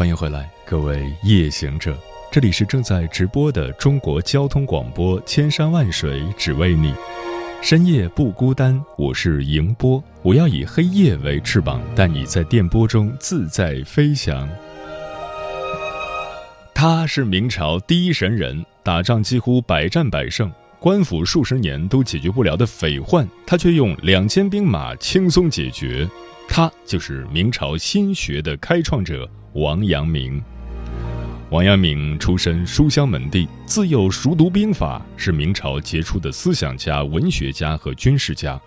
欢迎回来，各位夜行者，这里是正在直播的中国交通广播，千山万水只为你，深夜不孤单。我是迎波，我要以黑夜为翅膀，带你在电波中自在飞翔。他是明朝第一神人，打仗几乎百战百胜，官府数十年都解决不了的匪患，他却用两千兵马轻松解决。他就是明朝心学的开创者。王阳明，王阳明出身书香门第，自幼熟读兵法，是明朝杰出的思想家、文学家和军事家。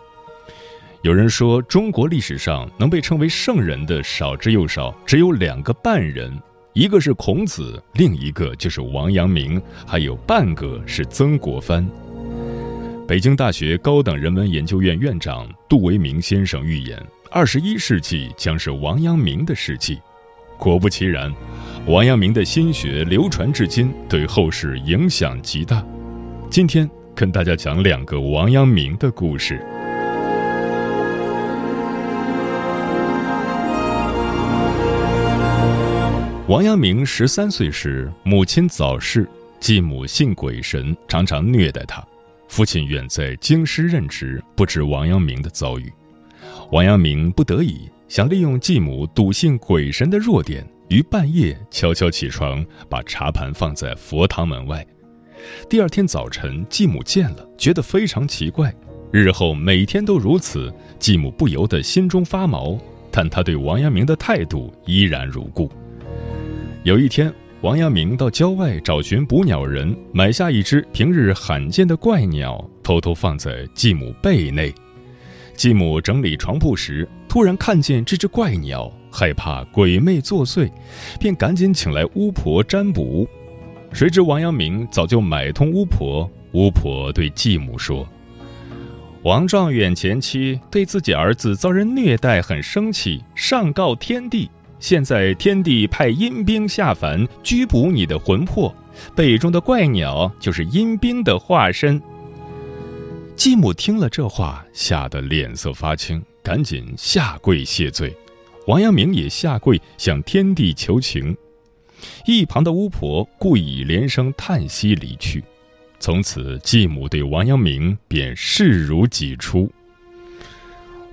有人说，中国历史上能被称为圣人的少之又少，只有两个半人，一个是孔子，另一个就是王阳明，还有半个是曾国藩。北京大学高等人文研究院院长杜维明先生预言，二十一世纪将是王阳明的世纪。果不其然，王阳明的心学流传至今，对后世影响极大。今天跟大家讲两个王阳明的故事。王阳明十三岁时，母亲早逝，继母信鬼神，常常虐待他。父亲远在京师任职，不知王阳明的遭遇。王阳明不得已。想利用继母笃信鬼神的弱点，于半夜悄悄起床，把茶盘放在佛堂门外。第二天早晨，继母见了，觉得非常奇怪。日后每天都如此，继母不由得心中发毛。但他对王阳明的态度依然如故。有一天，王阳明到郊外找寻捕鸟人，买下一只平日罕见的怪鸟，偷偷放在继母被内。继母整理床铺时，突然看见这只怪鸟，害怕鬼魅作祟，便赶紧请来巫婆占卜。谁知王阳明早就买通巫婆，巫婆对继母说：“王状元前妻对自己儿子遭人虐待很生气，上告天帝。现在天帝派阴兵下凡拘捕你的魂魄，背中的怪鸟就是阴兵的化身。”继母听了这话，吓得脸色发青，赶紧下跪谢罪。王阳明也下跪向天地求情。一旁的巫婆故意连声叹息离去。从此，继母对王阳明便视如己出。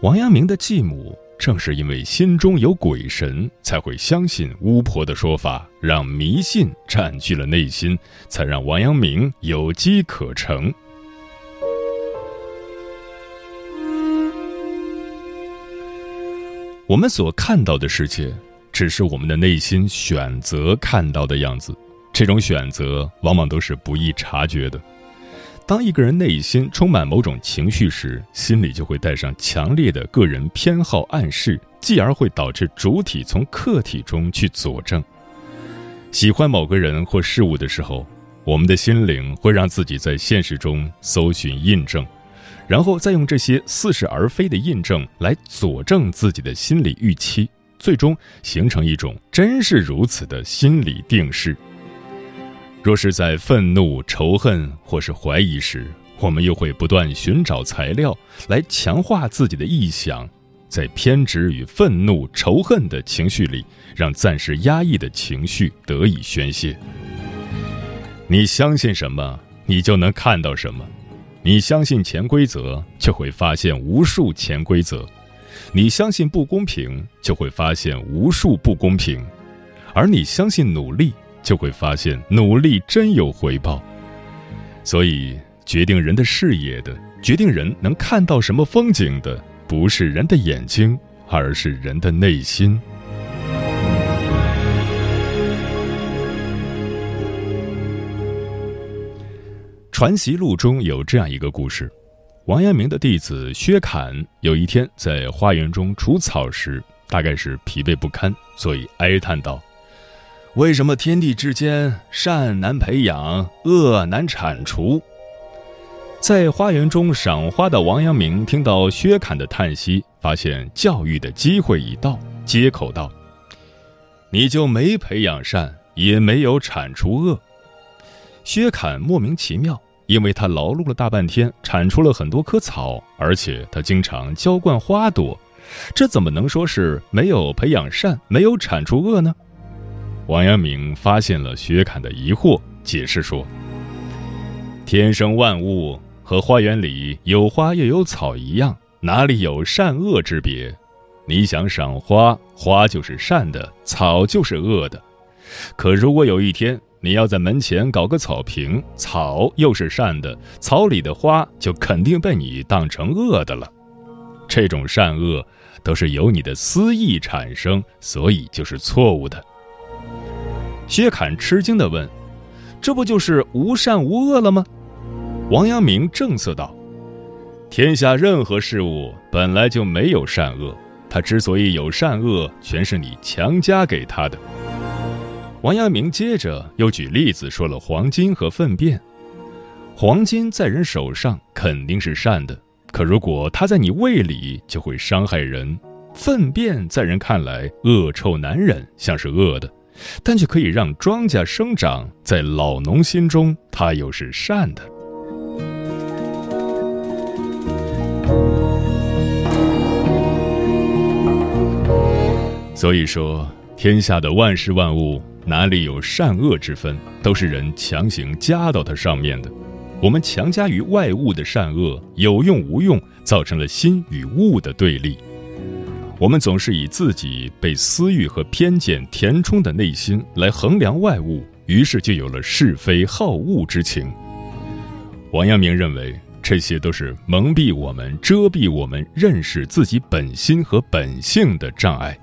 王阳明的继母正是因为心中有鬼神，才会相信巫婆的说法，让迷信占据了内心，才让王阳明有机可乘。我们所看到的世界，只是我们的内心选择看到的样子。这种选择往往都是不易察觉的。当一个人内心充满某种情绪时，心里就会带上强烈的个人偏好暗示，继而会导致主体从客体中去佐证。喜欢某个人或事物的时候，我们的心灵会让自己在现实中搜寻印证。然后再用这些似是而非的印证来佐证自己的心理预期，最终形成一种真是如此的心理定势。若是在愤怒、仇恨或是怀疑时，我们又会不断寻找材料来强化自己的臆想，在偏执与愤怒、仇恨的情绪里，让暂时压抑的情绪得以宣泄。你相信什么，你就能看到什么。你相信潜规则，就会发现无数潜规则；你相信不公平，就会发现无数不公平；而你相信努力，就会发现努力真有回报。所以，决定人的视野的，决定人能看到什么风景的，不是人的眼睛，而是人的内心。《传习录》中有这样一个故事：王阳明的弟子薛侃有一天在花园中除草时，大概是疲惫不堪，所以哀叹道：“为什么天地之间善难培养，恶难铲除？”在花园中赏花的王阳明听到薛侃的叹息，发现教育的机会已到，接口道：“你就没培养善，也没有铲除恶。”薛侃莫名其妙，因为他劳碌了大半天，铲出了很多棵草，而且他经常浇灌花朵，这怎么能说是没有培养善，没有铲除恶呢？王阳明发现了薛侃的疑惑，解释说：“天生万物。”和花园里有花又有草一样，哪里有善恶之别？你想赏花，花就是善的，草就是恶的。可如果有一天你要在门前搞个草坪，草又是善的，草里的花就肯定被你当成恶的了。这种善恶都是由你的私意产生，所以就是错误的。薛侃吃惊地问：“这不就是无善无恶了吗？”王阳明正色道：“天下任何事物本来就没有善恶，它之所以有善恶，全是你强加给他的。”王阳明接着又举例子说了黄金和粪便。黄金在人手上肯定是善的，可如果它在你胃里，就会伤害人；粪便在人看来恶臭难忍，像是恶的，但却可以让庄稼生长，在老农心中，它又是善的。所以说，天下的万事万物哪里有善恶之分，都是人强行加到它上面的。我们强加于外物的善恶，有用无用，造成了心与物的对立。我们总是以自己被私欲和偏见填充的内心来衡量外物，于是就有了是非好恶之情。王阳明认为，这些都是蒙蔽我们、遮蔽我们认识自己本心和本性的障碍。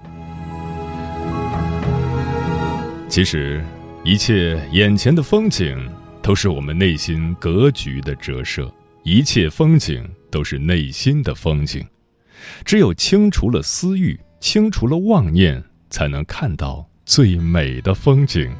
其实，一切眼前的风景都是我们内心格局的折射，一切风景都是内心的风景。只有清除了私欲，清除了妄念，才能看到最美的风景。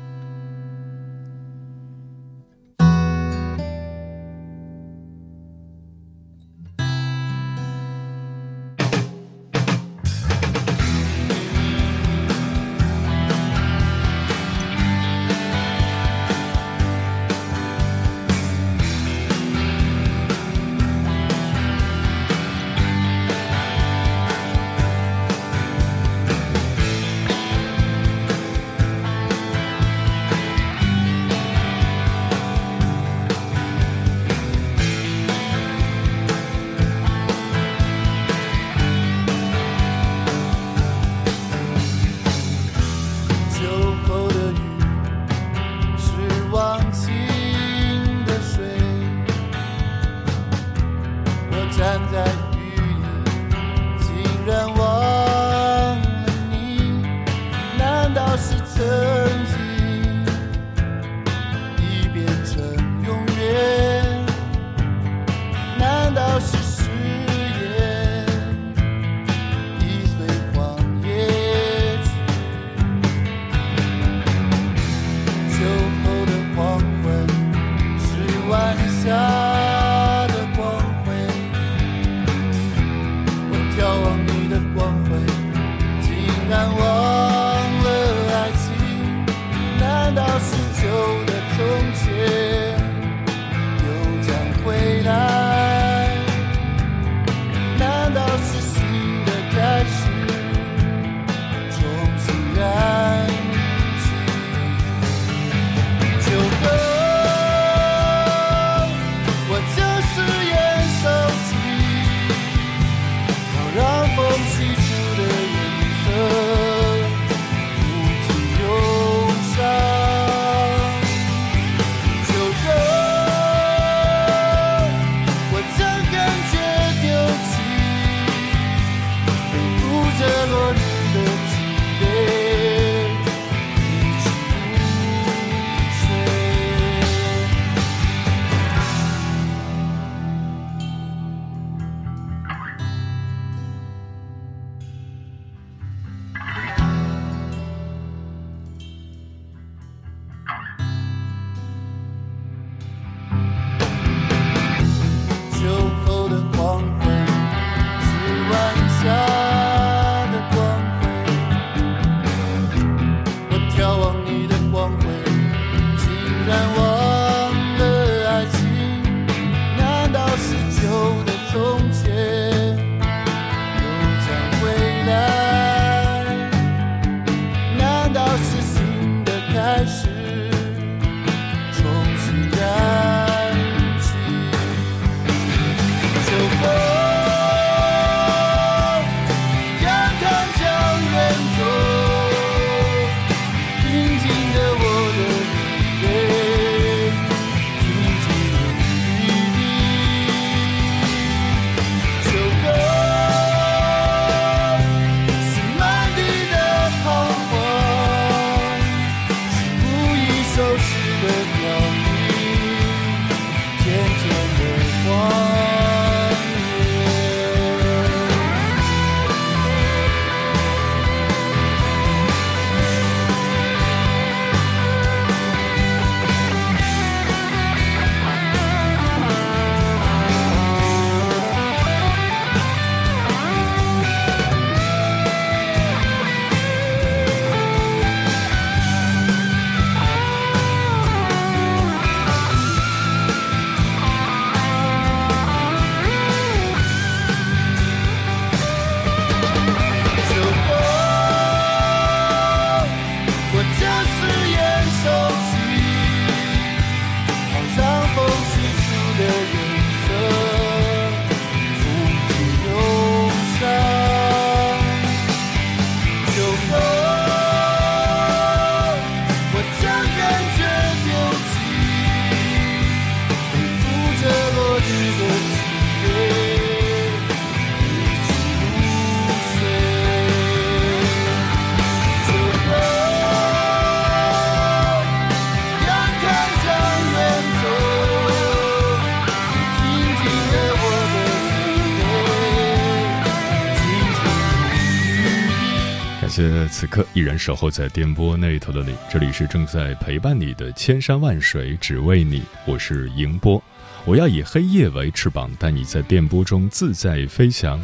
此刻依然守候在电波那头的你，这里是正在陪伴你的千山万水，只为你。我是迎波，我要以黑夜为翅膀，带你在电波中自在飞翔。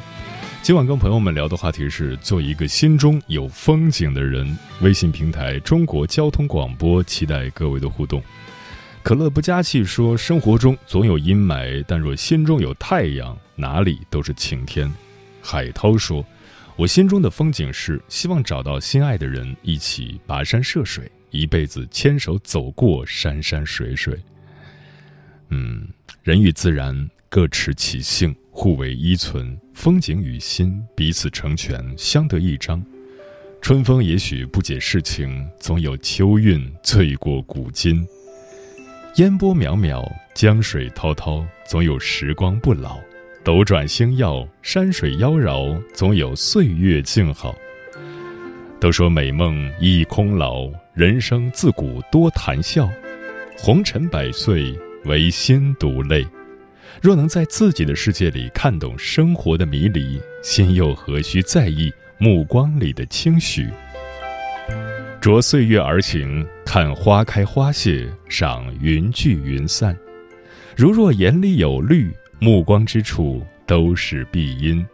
今晚跟朋友们聊的话题是做一个心中有风景的人。微信平台中国交通广播，期待各位的互动。可乐不加气说，生活中总有阴霾，但若心中有太阳，哪里都是晴天。海涛说。我心中的风景是希望找到心爱的人，一起跋山涉水，一辈子牵手走过山山水水。嗯，人与自然各持其性，互为依存，风景与心彼此成全，相得益彰。春风也许不解世情，总有秋韵醉过古今。烟波渺渺，江水滔滔，总有时光不老。斗转星耀，山水妖娆，总有岁月静好。都说美梦亦空劳，人生自古多谈笑。红尘百岁，唯心独累。若能在自己的世界里看懂生活的迷离，心又何须在意目光里的轻许？着岁月而行，看花开花谢，赏云聚云散。如若眼里有绿。目光之处都是碧荫，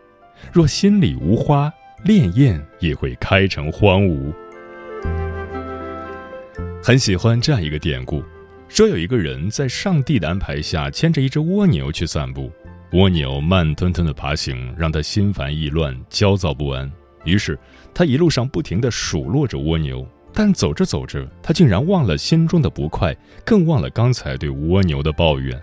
若心里无花，潋滟也会开成荒芜。很喜欢这样一个典故，说有一个人在上帝的安排下牵着一只蜗牛去散步，蜗牛慢吞吞的爬行，让他心烦意乱、焦躁不安。于是他一路上不停的数落着蜗牛，但走着走着，他竟然忘了心中的不快，更忘了刚才对蜗牛的抱怨。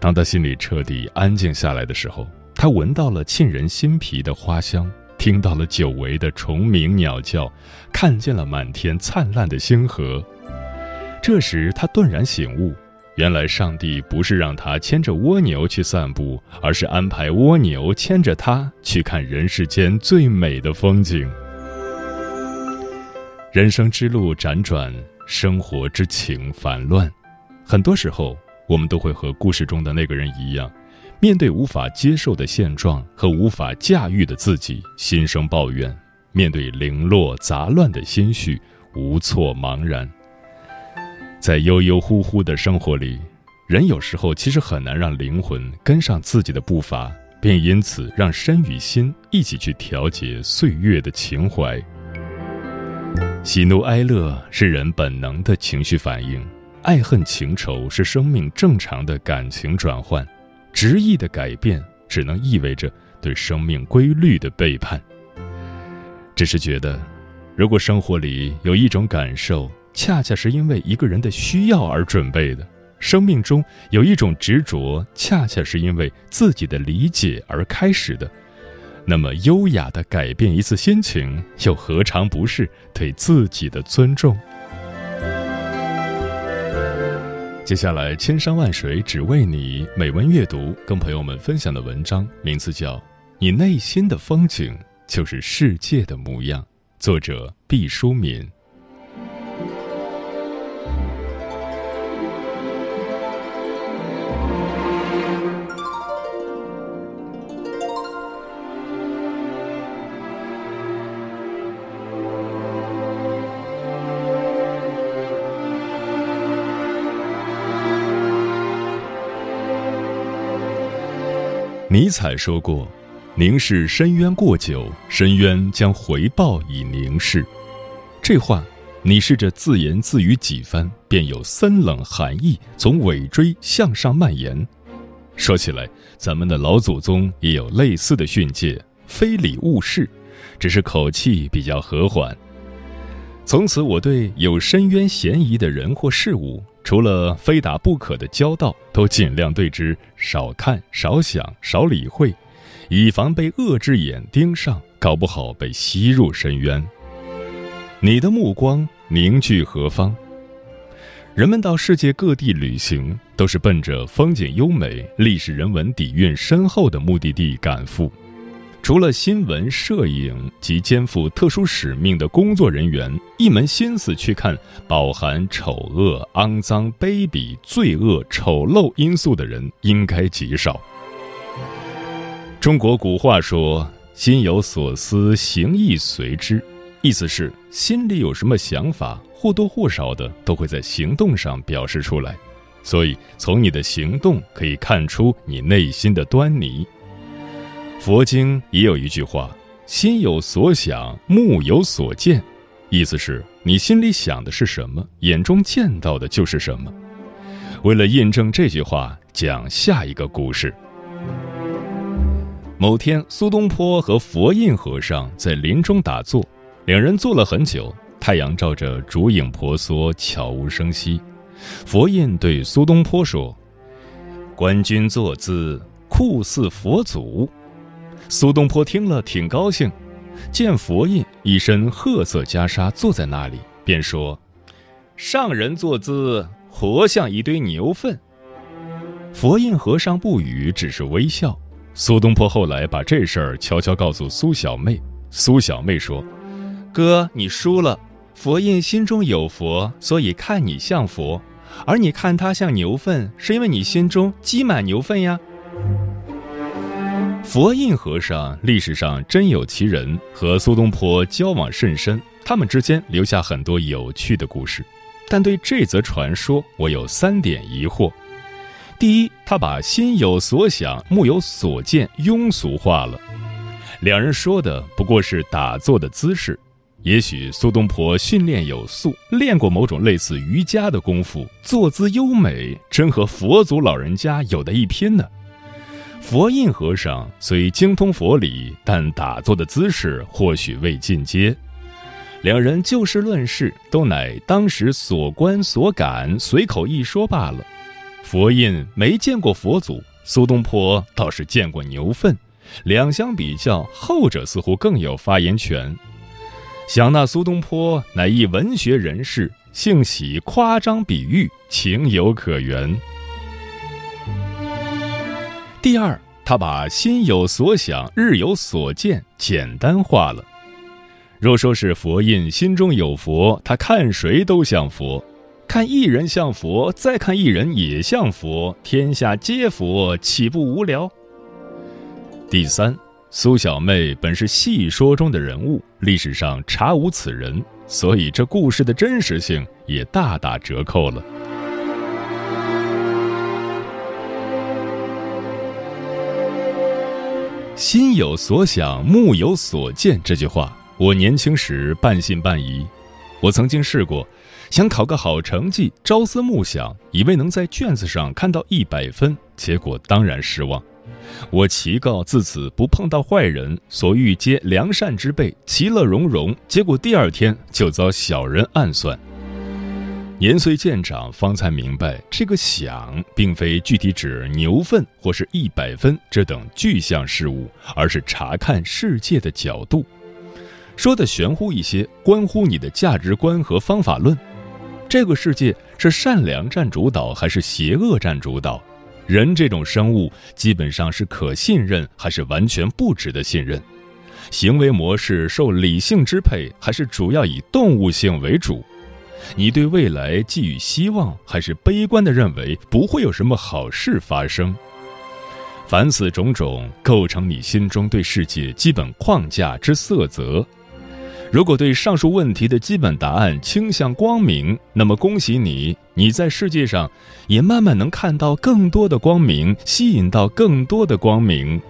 当他心里彻底安静下来的时候，他闻到了沁人心脾的花香，听到了久违的虫鸣鸟叫，看见了满天灿烂的星河。这时，他顿然醒悟，原来上帝不是让他牵着蜗牛去散步，而是安排蜗牛牵着他去看人世间最美的风景。人生之路辗转，生活之情烦乱，很多时候。我们都会和故事中的那个人一样，面对无法接受的现状和无法驾驭的自己，心生抱怨；面对零落杂乱的心绪，无措茫然。在悠悠忽忽的生活里，人有时候其实很难让灵魂跟上自己的步伐，并因此让身与心一起去调节岁月的情怀。喜怒哀乐是人本能的情绪反应。爱恨情仇是生命正常的感情转换，执意的改变只能意味着对生命规律的背叛。只是觉得，如果生活里有一种感受，恰恰是因为一个人的需要而准备的；生命中有一种执着，恰恰是因为自己的理解而开始的，那么优雅的改变一次心情，又何尝不是对自己的尊重？接下来，千山万水只为你。美文阅读，跟朋友们分享的文章名字叫《你内心的风景就是世界的模样》，作者毕淑敏。尼采说过：“凝视深渊过久，深渊将回报以凝视。”这话，你试着自言自语几番，便有森冷寒意从尾椎向上蔓延。说起来，咱们的老祖宗也有类似的训诫：“非礼勿视”，只是口气比较和缓。从此，我对有深渊嫌疑的人或事物。除了非打不可的交道，都尽量对之少看、少想、少理会，以防被恶之眼盯上，搞不好被吸入深渊。你的目光凝聚何方？人们到世界各地旅行，都是奔着风景优美、历史人文底蕴深厚的目的地赶赴。除了新闻摄影及肩负特殊使命的工作人员，一门心思去看饱含丑恶、肮脏、卑鄙、罪恶、丑陋因素的人，应该极少。中国古话说：“心有所思，行亦随之。”意思是心里有什么想法，或多或少的都会在行动上表示出来，所以从你的行动可以看出你内心的端倪。佛经也有一句话：“心有所想，目有所见。”意思是你心里想的是什么，眼中见到的就是什么。为了印证这句话，讲下一个故事。某天，苏东坡和佛印和尚在林中打坐，两人坐了很久。太阳照着，烛影婆娑，悄无声息。佛印对苏东坡说：“官军坐姿，酷似佛祖。”苏东坡听了挺高兴，见佛印一身褐色袈裟坐在那里，便说：“上人坐姿，活像一堆牛粪。”佛印和尚不语，只是微笑。苏东坡后来把这事儿悄悄告诉苏小妹，苏小妹说：“哥，你输了。佛印心中有佛，所以看你像佛；而你看他像牛粪，是因为你心中积满牛粪呀。”佛印和尚历史上真有其人，和苏东坡交往甚深，他们之间留下很多有趣的故事。但对这则传说，我有三点疑惑：第一，他把心有所想、目有所见庸俗化了；两人说的不过是打坐的姿势，也许苏东坡训练有素，练过某种类似瑜伽的功夫，坐姿优美，真和佛祖老人家有的一拼呢。佛印和尚虽精通佛理，但打坐的姿势或许未进阶。两人就事论事，都乃当时所观所感，随口一说罢了。佛印没见过佛祖，苏东坡倒是见过牛粪，两相比较，后者似乎更有发言权。想那苏东坡乃一文学人士，性喜夸张比喻，情有可原。第二，他把心有所想、日有所见简单化了。若说是佛印心中有佛，他看谁都像佛；看一人像佛，再看一人也像佛，天下皆佛，岂不无聊？第三，苏小妹本是戏说中的人物，历史上查无此人，所以这故事的真实性也大打折扣了。心有所想，目有所见。这句话，我年轻时半信半疑。我曾经试过，想考个好成绩，朝思暮想，以为能在卷子上看到一百分，结果当然失望。我祈告自此不碰到坏人，所遇皆良善之辈，其乐融融。结果第二天就遭小人暗算。年岁渐长，方才明白，这个“想”并非具体指牛粪或是一百分这等具象事物，而是查看世界的角度。说的玄乎一些，关乎你的价值观和方法论。这个世界是善良占主导还是邪恶占主导？人这种生物基本上是可信任还是完全不值得信任？行为模式受理性支配还是主要以动物性为主？你对未来寄予希望，还是悲观地认为不会有什么好事发生？凡此种种，构成你心中对世界基本框架之色泽。如果对上述问题的基本答案倾向光明，那么恭喜你，你在世界上也慢慢能看到更多的光明，吸引到更多的光明。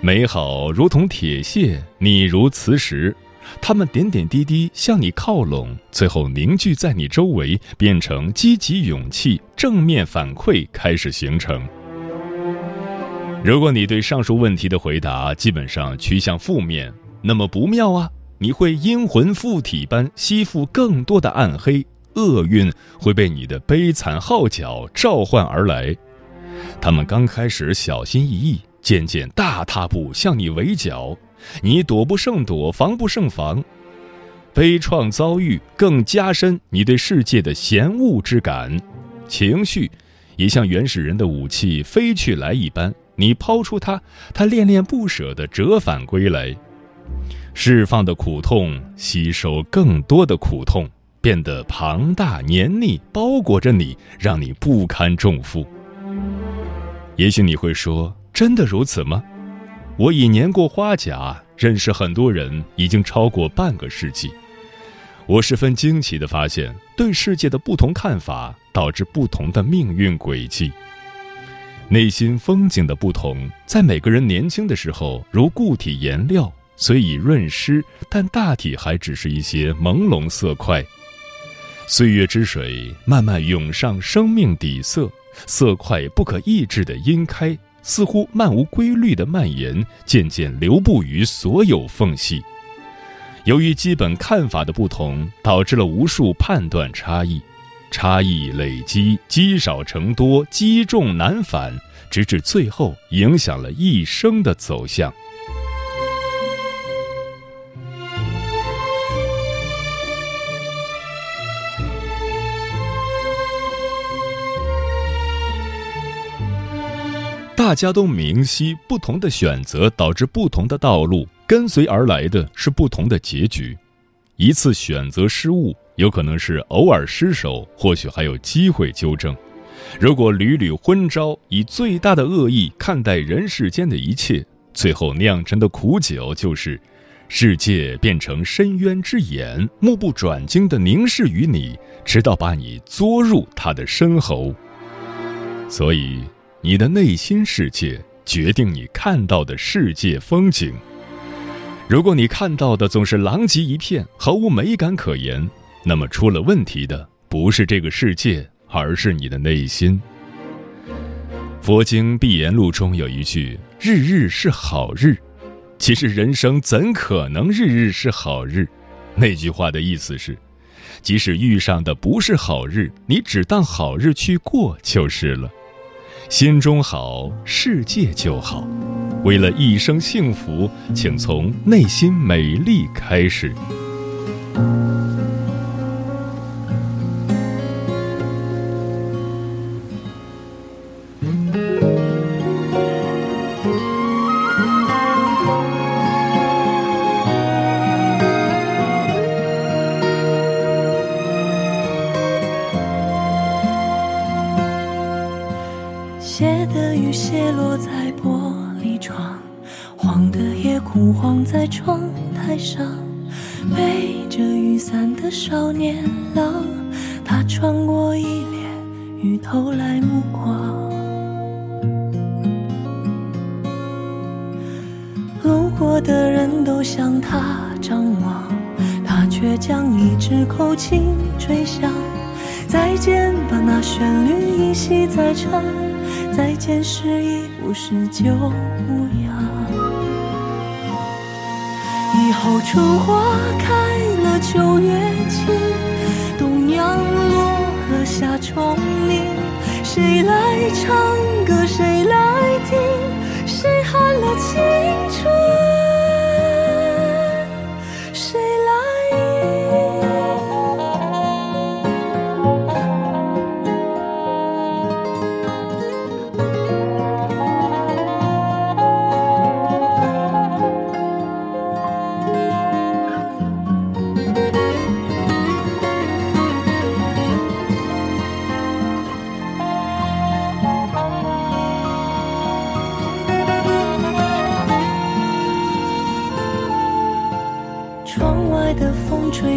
美好如同铁屑，你如磁石。他们点点滴滴向你靠拢，最后凝聚在你周围，变成积极勇气、正面反馈，开始形成。如果你对上述问题的回答基本上趋向负面，那么不妙啊！你会阴魂附体般吸附更多的暗黑，厄运会被你的悲惨号角召唤而来。他们刚开始小心翼翼，渐渐大踏步向你围剿。你躲不胜躲，防不胜防，悲怆遭遇更加深你对世界的嫌恶之感，情绪也像原始人的武器飞去来一般，你抛出它，它恋恋不舍地折返归来，释放的苦痛吸收更多的苦痛，变得庞大黏腻，包裹着你，让你不堪重负。也许你会说：“真的如此吗？”我已年过花甲，认识很多人已经超过半个世纪。我十分惊奇地发现，对世界的不同看法导致不同的命运轨迹。内心风景的不同，在每个人年轻的时候如固体颜料，虽已润湿，但大体还只是一些朦胧色块。岁月之水慢慢涌上生命底色，色块不可抑制地洇开，似乎漫无规律的蔓延，渐渐流布于所有缝隙。由于基本看法的不同，导致了无数判断差异，差异累积，积少成多，积重难返，直至最后影响了一生的走向。大家都明晰，不同的选择导致不同的道路，跟随而来的是不同的结局。一次选择失误，有可能是偶尔失手，或许还有机会纠正。如果屡屡昏招，以最大的恶意看待人世间的一切，最后酿成的苦酒就是：世界变成深渊之眼，目不转睛地凝视于你，直到把你捉入他的深喉。所以。你的内心世界决定你看到的世界风景。如果你看到的总是狼藉一片，毫无美感可言，那么出了问题的不是这个世界，而是你的内心。佛经《碧言录》中有一句：“日日是好日。”其实人生怎可能日日是好日？那句话的意思是，即使遇上的不是好日，你只当好日去过就是了。心中好，世界就好。为了一生幸福，请从内心美丽开始。向他张望，他却将一支口琴吹响。再见吧，那旋律依稀在唱。再见时已不是旧模样。以后春花开了，秋月清，冬阳落了，夏虫鸣。谁来唱歌？谁来听？谁喊了青春？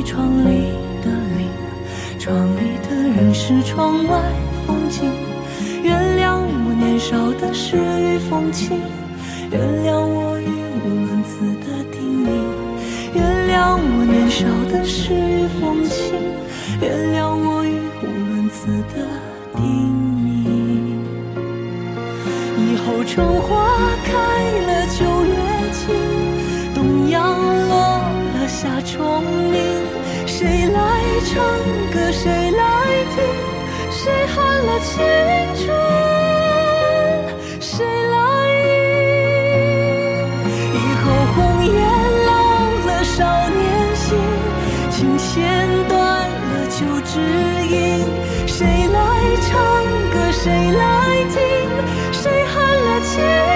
窗里的铃，窗里的人是窗外风景。原谅我年少的诗与风情，原谅我语无伦次的叮咛，原谅我年少的诗与风情，原谅我语无伦次的叮咛。以后春花开了，秋月静，冬阳落了，夏虫鸣。谁来唱歌？谁来听？谁喊了青春？谁来迎？以后红颜老了，少年心，琴弦断了，旧知音。谁来唱歌？谁来听？谁喊了青？